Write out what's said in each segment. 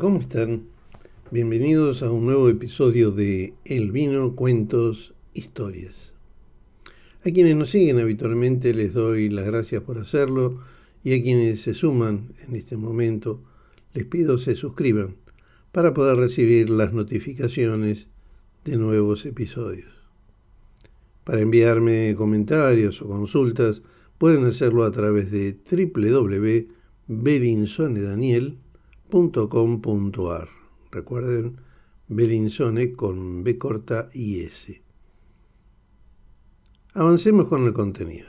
¿cómo están? Bienvenidos a un nuevo episodio de El vino, cuentos, historias. A quienes nos siguen habitualmente les doy las gracias por hacerlo y a quienes se suman en este momento les pido se suscriban para poder recibir las notificaciones de nuevos episodios. Para enviarme comentarios o consultas pueden hacerlo a través de www.berinsonedaniel.com .com.ar. Recuerden, Belinsone con B corta y S. Avancemos con el contenido.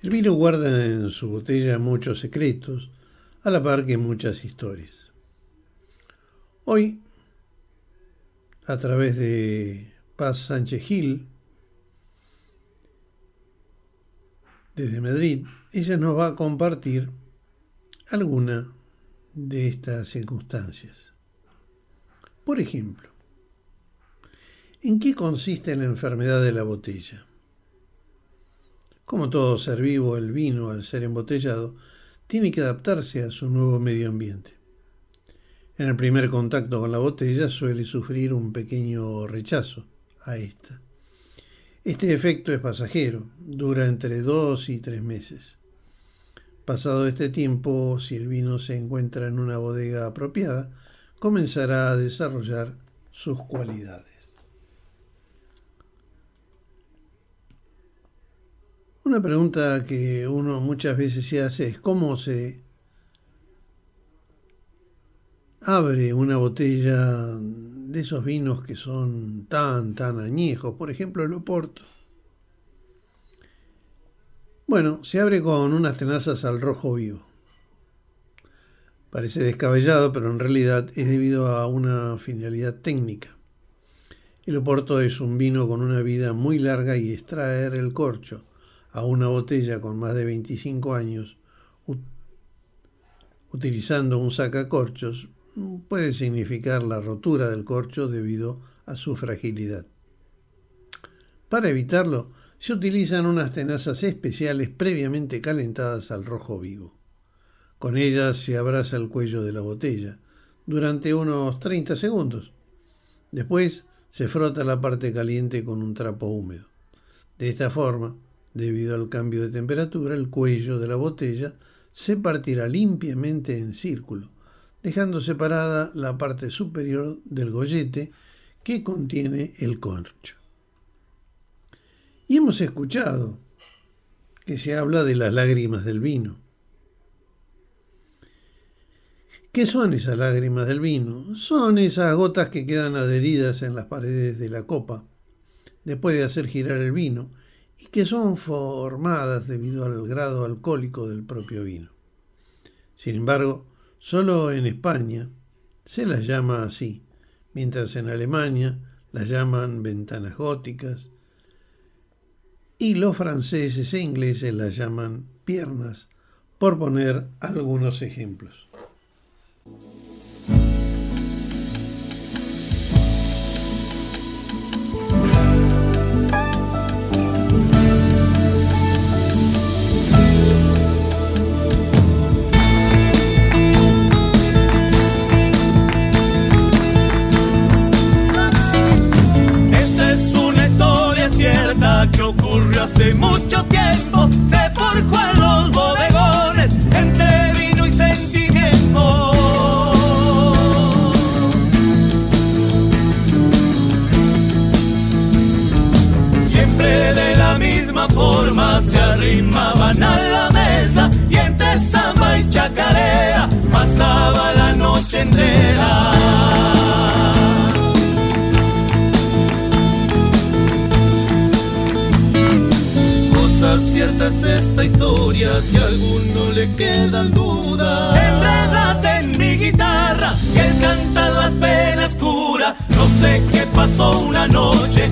El vino guarda en su botella muchos secretos, a la par que muchas historias. Hoy, a través de Paz Sánchez Gil, desde Madrid, ella nos va a compartir alguna de estas circunstancias. Por ejemplo, ¿en qué consiste la enfermedad de la botella? Como todo ser vivo, el vino, al ser embotellado, tiene que adaptarse a su nuevo medio ambiente. En el primer contacto con la botella suele sufrir un pequeño rechazo a esta. Este efecto es pasajero, dura entre dos y tres meses. Pasado este tiempo, si el vino se encuentra en una bodega apropiada, comenzará a desarrollar sus cualidades. Una pregunta que uno muchas veces se hace es cómo se abre una botella de esos vinos que son tan, tan añejos, por ejemplo el Oporto. Bueno, se abre con unas tenazas al rojo vivo. Parece descabellado, pero en realidad es debido a una finalidad técnica. El Oporto es un vino con una vida muy larga y extraer el corcho a una botella con más de 25 años utilizando un sacacorchos puede significar la rotura del corcho debido a su fragilidad. Para evitarlo, se utilizan unas tenazas especiales previamente calentadas al rojo vivo. Con ellas se abraza el cuello de la botella durante unos 30 segundos. Después se frota la parte caliente con un trapo húmedo. De esta forma, debido al cambio de temperatura, el cuello de la botella se partirá limpiamente en círculo, dejando separada la parte superior del gollete que contiene el corcho. Y hemos escuchado que se habla de las lágrimas del vino. ¿Qué son esas lágrimas del vino? Son esas gotas que quedan adheridas en las paredes de la copa después de hacer girar el vino y que son formadas debido al grado alcohólico del propio vino. Sin embargo, Solo en España se las llama así, mientras en Alemania las llaman ventanas góticas y los franceses e ingleses las llaman piernas, por poner algunos ejemplos. Siempre de la misma forma se arrimaban a la mesa y entre samba y chacarera pasaba la noche entera. cierta es esta historia, si a alguno le quedan dudas. Enredate en mi guitarra, que él canta las penas cura. No sé qué pasó una noche,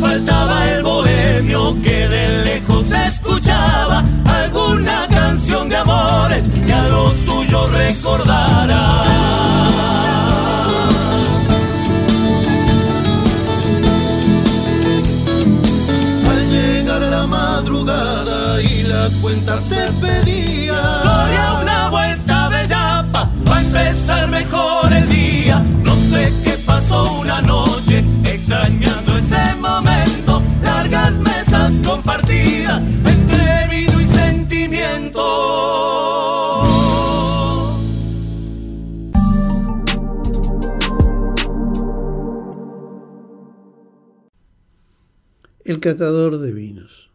faltaba el bohemio que de lejos escuchaba alguna canción de amores que a lo suyo recordara. Al llegar a la madrugada y la cuenta se pedía, El catador de vinos.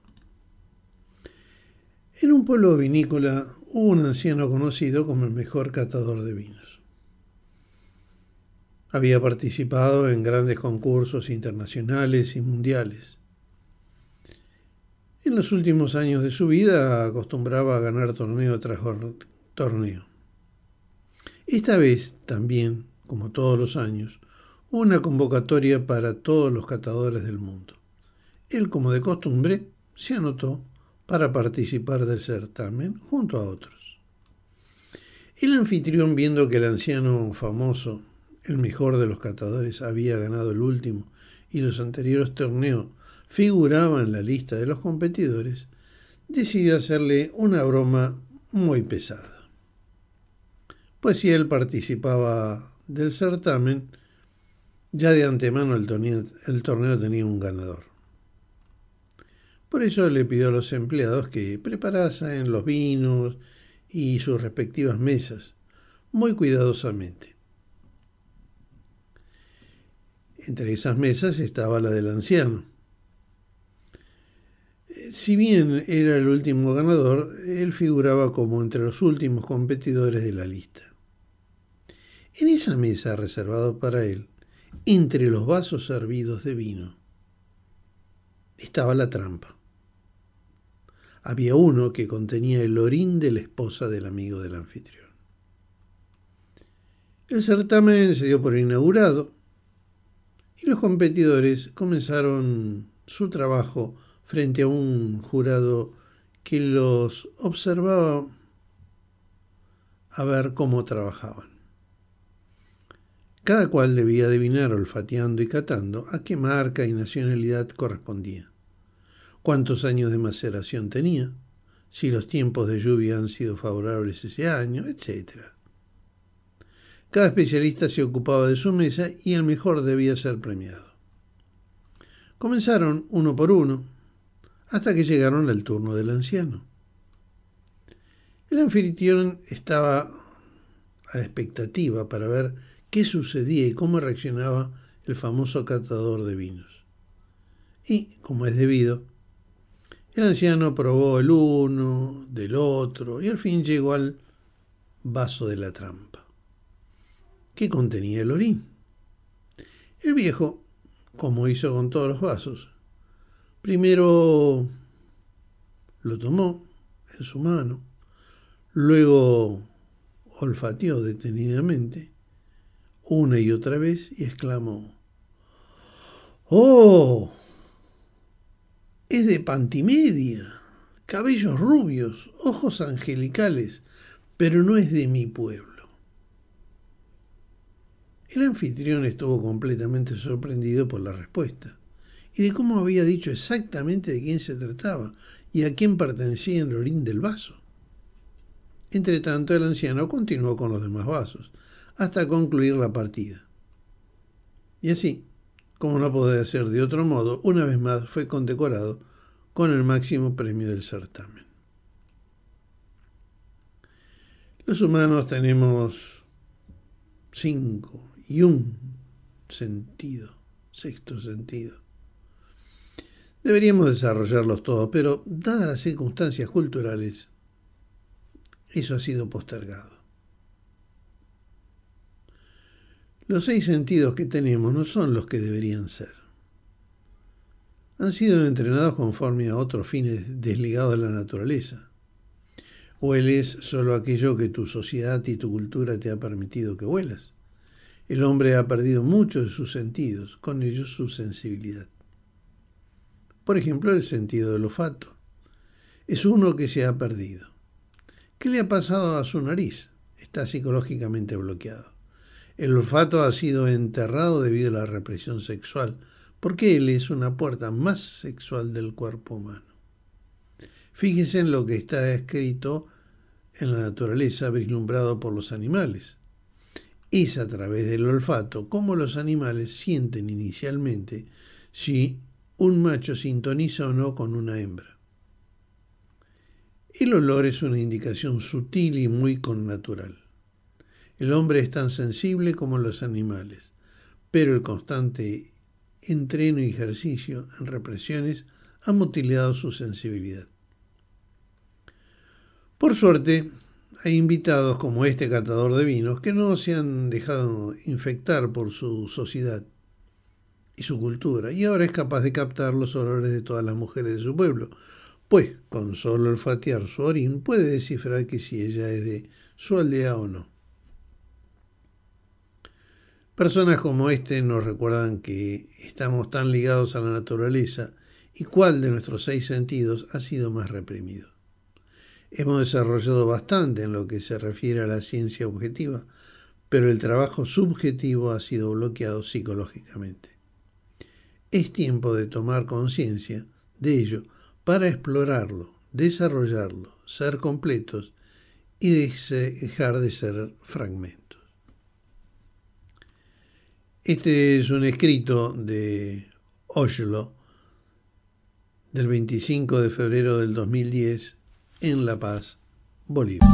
En un pueblo vinícola hubo un anciano conocido como el mejor catador de vinos. Había participado en grandes concursos internacionales y mundiales. En los últimos años de su vida acostumbraba a ganar torneo tras torneo. Esta vez también, como todos los años, una convocatoria para todos los catadores del mundo. Él, como de costumbre, se anotó para participar del certamen junto a otros. El anfitrión, viendo que el anciano famoso, el mejor de los catadores, había ganado el último y los anteriores torneos figuraban en la lista de los competidores, decidió hacerle una broma muy pesada. Pues si él participaba del certamen, ya de antemano el torneo, el torneo tenía un ganador. Por eso le pidió a los empleados que preparasen los vinos y sus respectivas mesas muy cuidadosamente. Entre esas mesas estaba la del anciano. Si bien era el último ganador, él figuraba como entre los últimos competidores de la lista. En esa mesa reservada para él, entre los vasos servidos de vino, estaba la trampa había uno que contenía el orín de la esposa del amigo del anfitrión. El certamen se dio por inaugurado y los competidores comenzaron su trabajo frente a un jurado que los observaba a ver cómo trabajaban. Cada cual debía adivinar olfateando y catando a qué marca y nacionalidad correspondía cuántos años de maceración tenía, si los tiempos de lluvia han sido favorables ese año, etc. Cada especialista se ocupaba de su mesa y el mejor debía ser premiado. Comenzaron uno por uno hasta que llegaron al turno del anciano. El anfitrión estaba a la expectativa para ver qué sucedía y cómo reaccionaba el famoso catador de vinos. Y, como es debido, el anciano probó el uno, del otro, y al fin llegó al vaso de la trampa, que contenía el orín. El viejo, como hizo con todos los vasos, primero lo tomó en su mano, luego olfateó detenidamente una y otra vez y exclamó, ¡Oh! Es de pantimedia, cabellos rubios, ojos angelicales, pero no es de mi pueblo. El anfitrión estuvo completamente sorprendido por la respuesta y de cómo había dicho exactamente de quién se trataba y a quién pertenecía el orín del vaso. Entre tanto, el anciano continuó con los demás vasos, hasta concluir la partida. Y así, como no podía ser de otro modo, una vez más fue condecorado con el máximo premio del certamen. Los humanos tenemos cinco y un sentido, sexto sentido. Deberíamos desarrollarlos todos, pero dadas las circunstancias culturales, eso ha sido postergado. Los seis sentidos que tenemos no son los que deberían ser. Han sido entrenados conforme a otros fines desligados de la naturaleza. O él es solo aquello que tu sociedad y tu cultura te ha permitido que huelas. El hombre ha perdido muchos de sus sentidos, con ellos su sensibilidad. Por ejemplo, el sentido del olfato. Es uno que se ha perdido. ¿Qué le ha pasado a su nariz? está psicológicamente bloqueado. El olfato ha sido enterrado debido a la represión sexual, porque él es una puerta más sexual del cuerpo humano. Fíjense en lo que está escrito en la naturaleza vislumbrado por los animales. Es a través del olfato como los animales sienten inicialmente si un macho sintoniza o no con una hembra. El olor es una indicación sutil y muy connatural. El hombre es tan sensible como los animales, pero el constante entreno y ejercicio en represiones ha mutilado su sensibilidad. Por suerte, hay invitados como este catador de vinos que no se han dejado infectar por su sociedad y su cultura, y ahora es capaz de captar los olores de todas las mujeres de su pueblo, pues con solo olfatear su orín puede descifrar que si ella es de su aldea o no. Personas como este nos recuerdan que estamos tan ligados a la naturaleza y cuál de nuestros seis sentidos ha sido más reprimido. Hemos desarrollado bastante en lo que se refiere a la ciencia objetiva, pero el trabajo subjetivo ha sido bloqueado psicológicamente. Es tiempo de tomar conciencia de ello para explorarlo, desarrollarlo, ser completos y dejar de ser fragmentos. Este es un escrito de Oslo del 25 de febrero del 2010 en La Paz, Bolivia.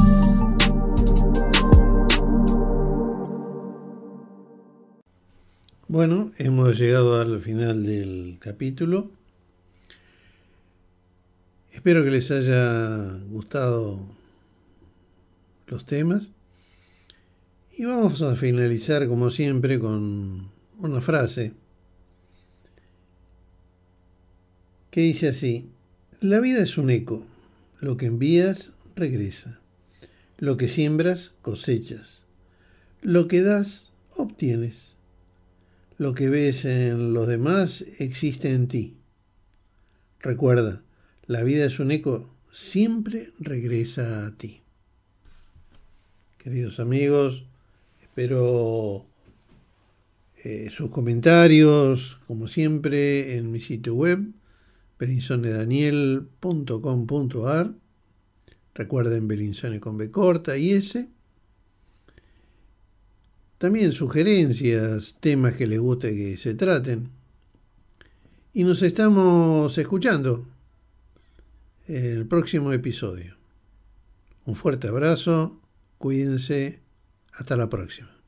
Bueno, hemos llegado al final del capítulo. Espero que les haya gustado los temas. Y vamos a finalizar como siempre con una frase que dice así, la vida es un eco. Lo que envías, regresa. Lo que siembras, cosechas. Lo que das, obtienes. Lo que ves en los demás existe en ti. Recuerda, la vida es un eco, siempre regresa a ti. Queridos amigos, espero eh, sus comentarios, como siempre, en mi sitio web belinsonedaniel.com.ar. Recuerden Belinsone con B corta y S. También sugerencias, temas que les guste que se traten. Y nos estamos escuchando en el próximo episodio. Un fuerte abrazo, cuídense, hasta la próxima.